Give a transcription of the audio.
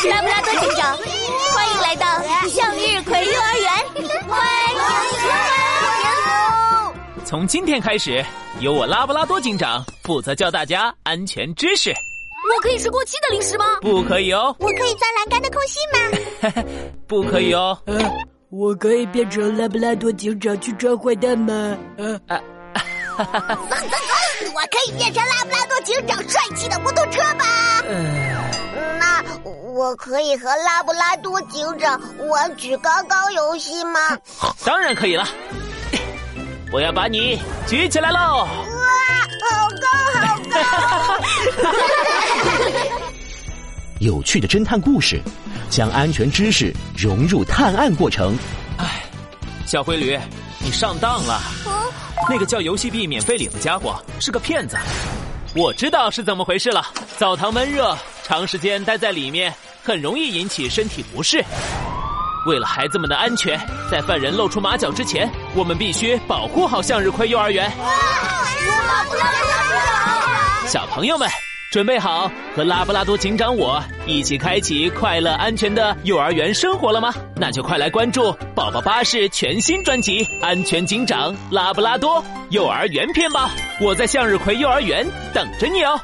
是拉布拉多警长，欢迎来到向日葵幼儿园，欢迎欢迎！从今天开始，由我拉布拉多警长负责教大家安全知识。我可以吃过期的零食吗？不可以哦。我可以钻栏杆的空隙吗？不可以哦。呃，我可以变成拉布拉多警长去抓坏蛋吗？呃，啊，哈哈哈！我可以变成拉布拉我可以和拉布拉多警长玩举高高游戏吗？当然可以了。我要把你举起来喽！哇，好高好高！有趣的侦探故事，将安全知识融入探案过程。哎，小灰驴，你上当了！那个叫游戏币免费领的家伙是个骗子。我知道是怎么回事了。澡堂闷热，长时间待在里面很容易引起身体不适。为了孩子们的安全，在犯人露出马脚之前，我们必须保护好向日葵幼儿园。小朋友们，准备好和拉布拉多警长我一起开启快乐安全的幼儿园生活了吗？那就快来关注宝宝巴士全新专辑《安全警长拉布拉多幼儿园篇》吧！我在向日葵幼儿园等着你哦。